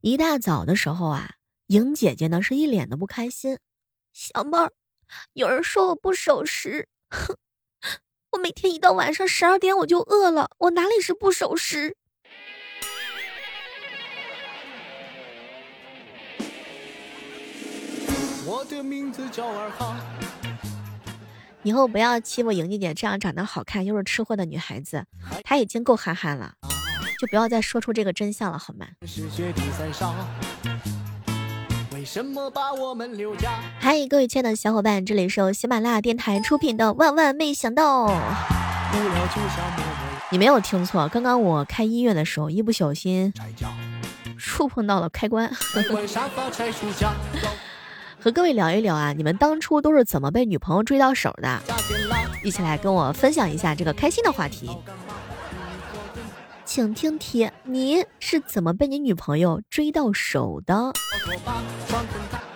一大早的时候啊，莹姐姐呢是一脸的不开心。小妹儿，有人说我不守时，哼，我每天一到晚上十二点我就饿了，我哪里是不守时？我的名字叫二哈。以后不要欺负莹姐姐这样长得好看又是吃货的女孩子，她已经够憨憨了。就不要再说出这个真相了，好吗？嗨，各位亲爱的小伙伴，这里是由喜马拉雅电台出品的《万万没想到》。你没有听错，刚刚我开音乐的时候，一不小心 触碰到了开关。和各位聊一聊啊，你们当初都是怎么被女朋友追到手的？一起来跟我分享一下这个开心的话题。请听题：你是怎么被你女朋友追到手的？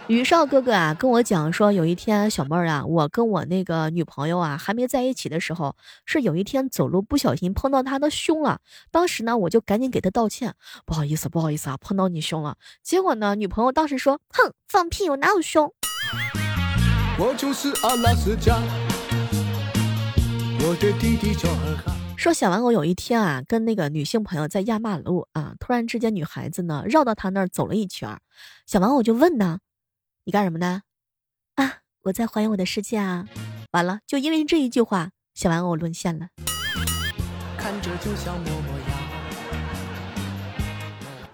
宇少哥哥啊，跟我讲说，有一天小妹儿啊，我跟我那个女朋友啊还没在一起的时候，是有一天走路不小心碰到她的胸了。当时呢，我就赶紧给她道歉，不好意思，不好意思啊，碰到你胸了。结果呢，女朋友当时说，哼，放屁，我哪有胸？我就是阿拉斯加，我的弟弟叫尔哈。说小玩偶有一天啊，跟那个女性朋友在压马路啊，突然之间女孩子呢绕到他那儿走了一圈，小玩偶就问呢，你干什么呢？啊，我在环游我的世界啊。完了，就因为这一句话，小玩偶沦陷了。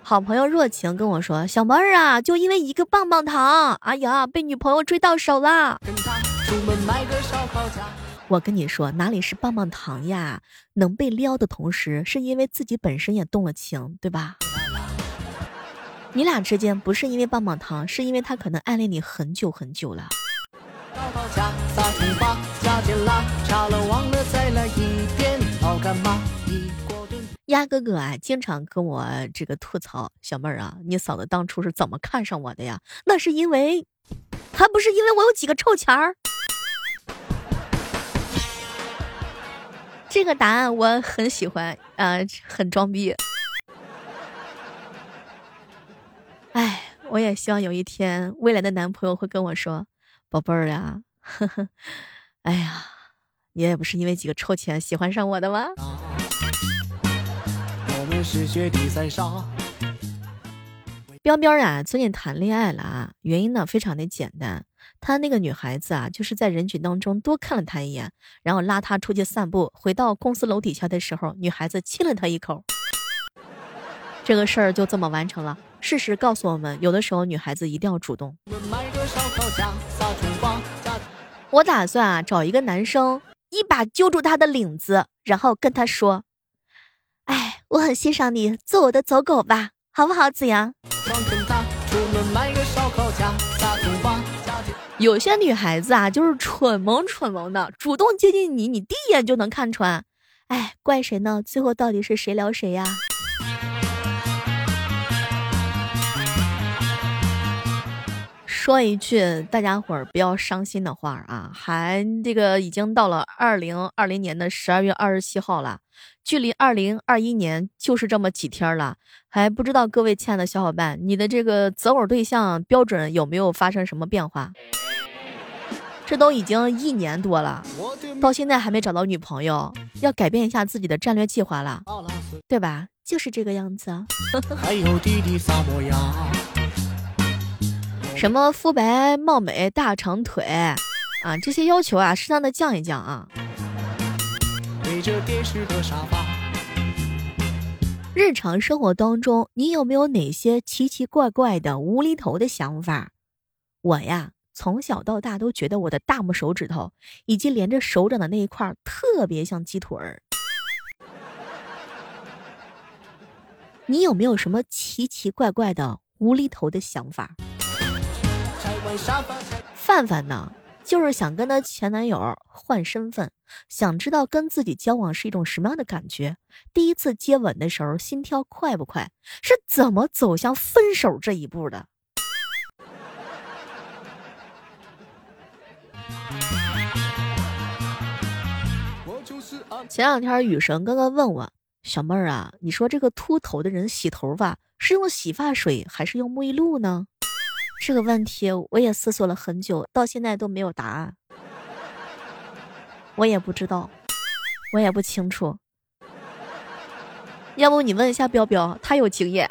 好朋友若晴跟我说，小妹儿啊，就因为一个棒棒糖，哎呀，被女朋友追到手了。我跟你说，哪里是棒棒糖呀？能被撩的同时，是因为自己本身也动了情，对吧？你俩之间不是因为棒棒糖，是因为他可能暗恋你很久很久了。鸭哥哥啊，经常跟我这个吐槽，小妹儿啊，你嫂子当初是怎么看上我的呀？那是因为，还不是因为我有几个臭钱儿。这个答案我很喜欢，啊，很装逼。哎，我也希望有一天未来的男朋友会跟我说：“宝贝儿呀，呵呵，哎呀，你也不是因为几个臭钱喜欢上我的吗？”我们是雪地三沙彪彪啊，最近谈恋爱了啊，原因呢非常的简单。他那个女孩子啊，就是在人群当中多看了他一眼，然后拉他出去散步。回到公司楼底下的时候，女孩子亲了他一口。这个事儿就这么完成了。事实告诉我们，有的时候女孩子一定要主动。我打算啊，找一个男生，一把揪住他的领子，然后跟他说：“哎，我很欣赏你，做我的走狗吧，好不好，子阳？”有些女孩子啊，就是蠢萌蠢萌的，主动接近你，你第一眼就能看穿。哎，怪谁呢？最后到底是谁撩谁呀？说一句大家伙儿不要伤心的话啊，还这个已经到了二零二零年的十二月二十七号了，距离二零二一年就是这么几天了，还不知道各位亲爱的小伙伴，你的这个择偶对象标准有没有发生什么变化？这都已经一年多了，到现在还没找到女朋友，要改变一下自己的战略计划了，对吧？就是这个样子。什么肤白貌美、大长腿啊，这些要求啊，适当的降一降啊。日常生活当中，你有没有哪些奇奇怪怪的、无厘头的想法？我呀。从小到大都觉得我的大拇手指头以及连着手掌的那一块特别像鸡腿儿。你有没有什么奇奇怪怪的无厘头的想法？范范呢，就是想跟他前男友换身份，想知道跟自己交往是一种什么样的感觉。第一次接吻的时候心跳快不快？是怎么走向分手这一步的？前两天雨神哥哥问我：“小妹儿啊，你说这个秃头的人洗头发是用洗发水还是用沐浴露呢？这个问题我也思索了很久，到现在都没有答案。我也不知道，我也不清楚。要不你问一下彪彪，他有经验。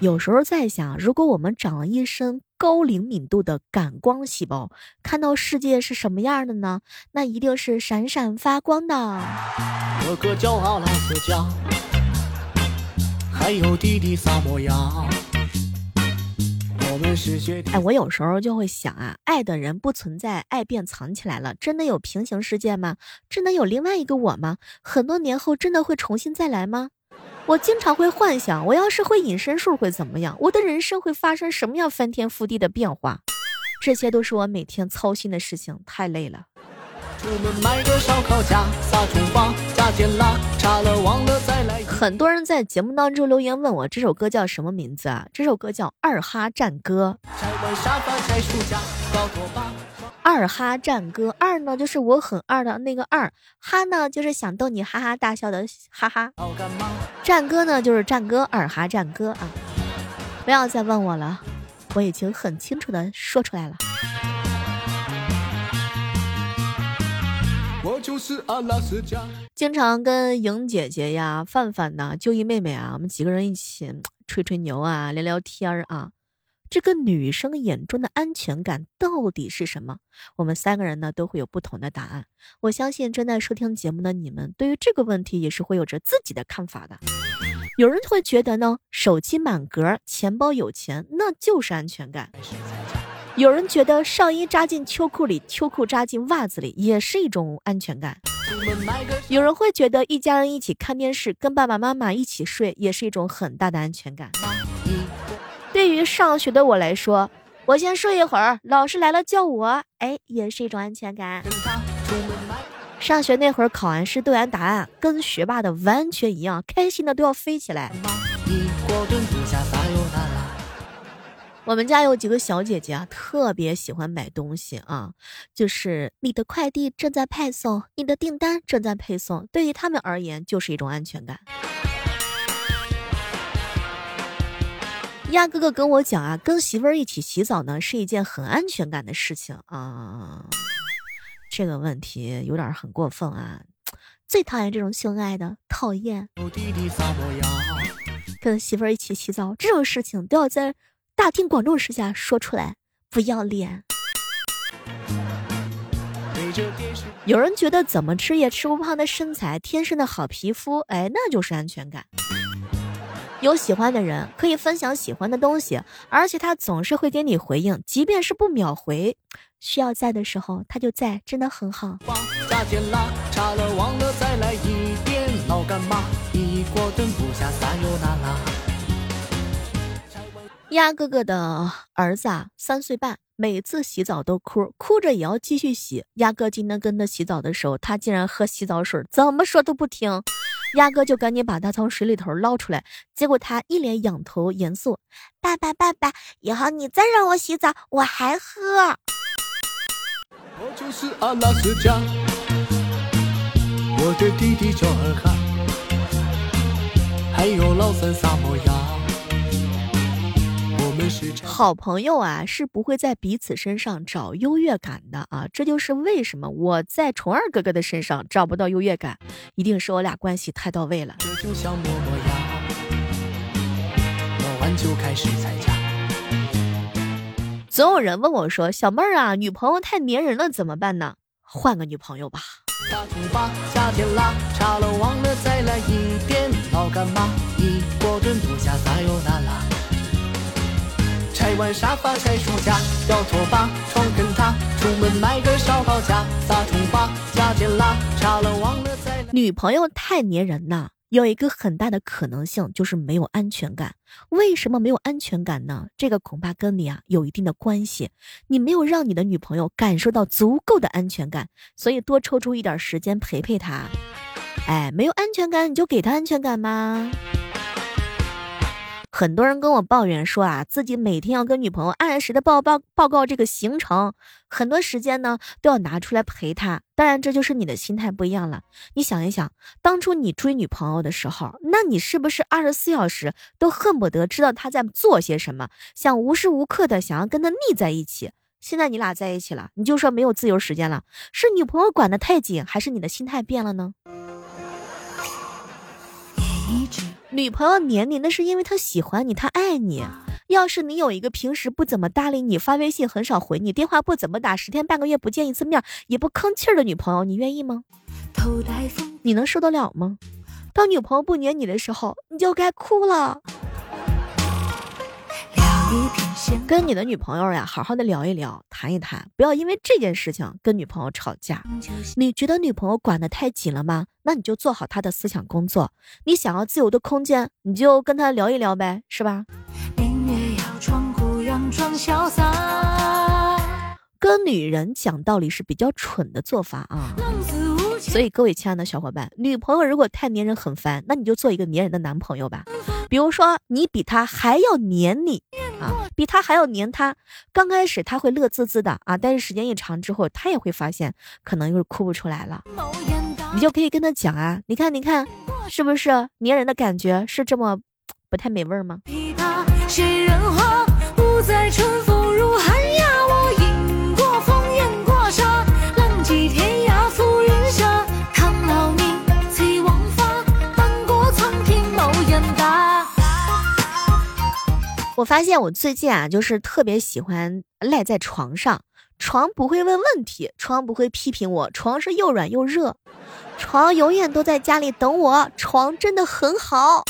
有时候在想，如果我们长了一身高灵敏度的感光细胞，看到世界是什么样的呢？那一定是闪闪发光的。哥哥叫阿拉斯加，还有弟弟萨摩亚。哎，我有时候就会想啊，爱的人不存在，爱便藏起来了。真的有平行世界吗？真的有另外一个我吗？很多年后真的会重新再来吗？我经常会幻想，我要是会隐身术会怎么样？我的人生会发生什么样翻天覆地的变化？这些都是我每天操心的事情，太累了。很多人在节目当中留言问我这首歌叫什么名字啊？这首歌叫《二哈战歌》。二哈战歌，二呢就是我很二的那个二，哈呢就是想逗你哈哈大笑的哈哈，战歌呢就是战歌，二哈战歌啊！不要再问我了，我已经很清楚的说出来了。我就是阿拉斯加，经常跟莹姐姐呀、范范呐、就一妹妹啊，我们几个人一起吹吹牛啊、聊聊天儿啊。这个女生眼中的安全感到底是什么？我们三个人呢都会有不同的答案。我相信正在收听节目的你们，对于这个问题也是会有着自己的看法的。有人会觉得呢，手机满格，钱包有钱，那就是安全感。有人觉得上衣扎进秋裤里，秋裤扎进袜子里，也是一种安全感。有人会觉得一家人一起看电视，跟爸爸妈妈一起睡，也是一种很大的安全感。对于上学的我来说，我先睡一会儿，老师来了叫我，哎，也是一种安全感。上学那会儿，考完试对完答案，跟学霸的完全一样，开心的都要飞起来。我们家有几个小姐姐啊，特别喜欢买东西啊，就是你的快递正在派送，你的订单正在配送，对于他们而言就是一种安全感。鸭哥哥跟我讲啊，跟媳妇儿一起洗澡呢，是一件很安全感的事情啊。这个问题有点很过分啊！最讨厌这种秀恩爱的，讨厌。跟媳妇儿一起洗澡这种事情都要在大庭广众之下说出来，不要脸。有人觉得怎么吃也吃不胖的身材，天生的好皮肤，哎，那就是安全感。有喜欢的人可以分享喜欢的东西，而且他总是会给你回应，即便是不秒回，需要在的时候他就在，真的很好。鸭哥哥的儿子啊，三岁半，每次洗澡都哭，哭着也要继续洗。鸭哥今天跟他洗澡的时候，他竟然喝洗澡水，怎么说都不听。鸭哥就赶紧把他从水里头捞出来，结果他一脸仰头严肃：“爸爸，爸爸，以后你再让我洗澡，我还喝。”我就是阿拉斯加，我的弟弟叫尔哈，还有老三萨摩亚。好朋友啊，是不会在彼此身上找优越感的啊！这就是为什么我在虫儿哥哥的身上找不到优越感，一定是我俩关系太到位了。总有人问我说：“小妹儿啊，女朋友太粘人了，怎么办呢？换个女朋友吧。”拆完沙发拆书架，要拖把床跟他，出门买个烧烤架，撒葱花加点辣，查了忘了再。女朋友太粘人呐，有一个很大的可能性就是没有安全感。为什么没有安全感呢？这个恐怕跟你啊有一定的关系。你没有让你的女朋友感受到足够的安全感，所以多抽出一点时间陪陪她。哎，没有安全感你就给她安全感吗？很多人跟我抱怨说啊，自己每天要跟女朋友按时的报报报告这个行程，很多时间呢都要拿出来陪她。当然，这就是你的心态不一样了。你想一想，当初你追女朋友的时候，那你是不是二十四小时都恨不得知道她在做些什么，想无时无刻的想要跟她腻在一起？现在你俩在一起了，你就说没有自由时间了，是女朋友管得太紧，还是你的心态变了呢？女朋友黏你，那是因为她喜欢你，她爱你。要是你有一个平时不怎么搭理你，发微信很少回你，电话不怎么打，十天半个月不见一次面，也不吭气儿的女朋友，你愿意吗？你能受得了吗？当女朋友不黏你的时候，你就该哭了。跟你的女朋友呀，好好的聊一聊，谈一谈，不要因为这件事情跟女朋友吵架。你觉得女朋友管得太紧了吗？那你就做好她的思想工作。你想要自由的空间，你就跟她聊一聊呗，是吧？跟女人讲道理是比较蠢的做法啊。所以各位亲爱的小伙伴，女朋友如果太粘人很烦，那你就做一个粘人的男朋友吧。比如说，你比他还要粘你啊，比他还要黏他。刚开始他会乐滋滋的啊，但是时间一长之后，他也会发现可能又是哭不出来了。你就可以跟他讲啊，你看，你看，是不是黏人的感觉是这么 不太美味吗？我发现我最近啊，就是特别喜欢赖在床上，床不会问问题，床不会批评我，床是又软又热，床永远都在家里等我，床真的很好。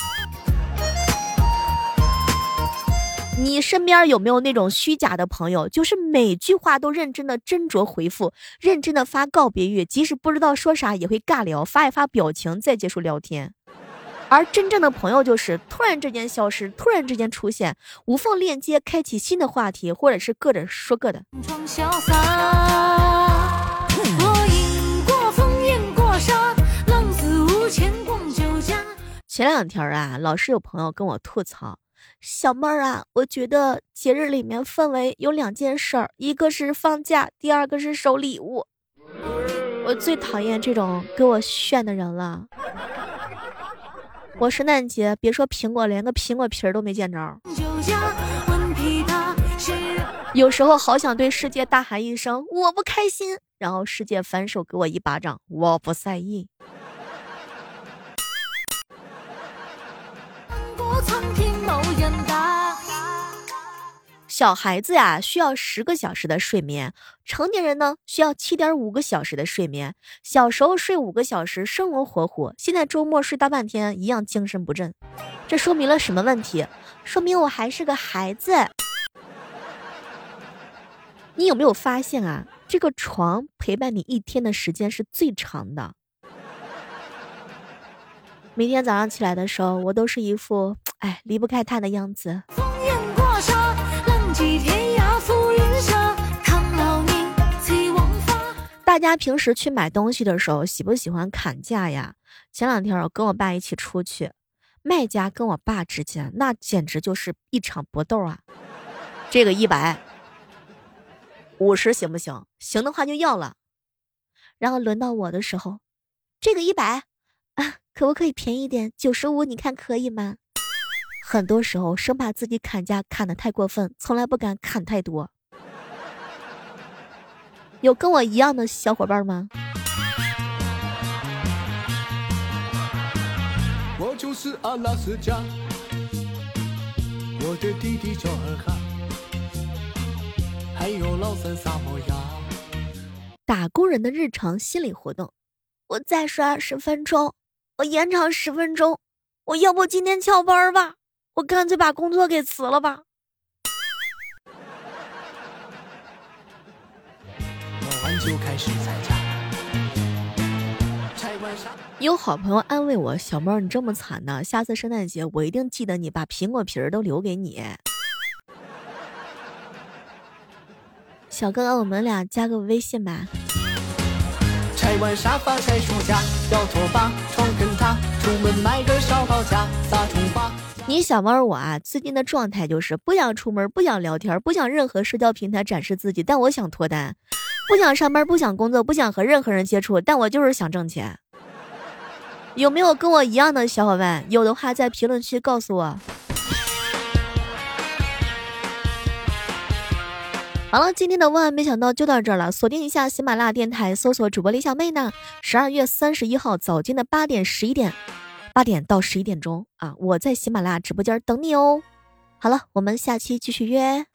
你身边有没有那种虚假的朋友，就是每句话都认真的斟酌回复，认真的发告别语，即使不知道说啥也会尬聊，发一发表情再结束聊天。而真正的朋友就是突然之间消失，突然之间出现，无缝链接，开启新的话题，或者是各着说各的。前两天啊，老是有朋友跟我吐槽，小妹儿啊，我觉得节日里面氛围有两件事儿，一个是放假，第二个是收礼物。我最讨厌这种给我炫的人了。我圣诞节别说苹果，连个苹果皮儿都没见着。有时候好想对世界大喊一声“我不开心”，然后世界反手给我一巴掌，我不在意。小孩子呀，需要十个小时的睡眠；成年人呢，需要七点五个小时的睡眠。小时候睡五个小时，生龙活虎；现在周末睡大半天，一样精神不振。这说明了什么问题？说明我还是个孩子。你有没有发现啊？这个床陪伴你一天的时间是最长的。每天早上起来的时候，我都是一副哎离不开他的样子。大家平时去买东西的时候，喜不喜欢砍价呀？前两天我跟我爸一起出去，卖家跟我爸之间那简直就是一场搏斗啊！这个一百五十行不行？行的话就要了。然后轮到我的时候，这个一百啊，可不可以便宜点？九十五，你看可以吗？很多时候生怕自己砍价砍得太过分，从来不敢砍太多。有跟我一样的小伙伴吗？我就是阿拉斯加，我的弟弟叫尔哈，还有老三萨摩亚。打工人的日常心理活动，我再刷十分钟，我延长十分钟，我要不今天翘班吧？我干脆把工作给辞了吧。有好朋友安慰我：“小猫，你这么惨呢？下次圣诞节我一定记得你，把苹果皮儿都留给你。”小哥哥，我们俩加个微信吧。拆完沙发拆书架，要拖把，床跟他，出门买个烧烤架，撒葱花。你小猫我啊，最近的状态就是不想出门，不想聊天，不想任何社交平台展示自己，但我想脱单；不想上班，不想工作，不想和任何人接触，但我就是想挣钱。有没有跟我一样的小伙伴？有的话在评论区告诉我。好了，今天的万万没想到就到这儿了。锁定一下喜马拉雅电台，搜索主播李小妹呢。十二月三十一号早间的八点、十一点，八点到十一点钟啊，我在喜马拉雅直播间等你哦。好了，我们下期继续约。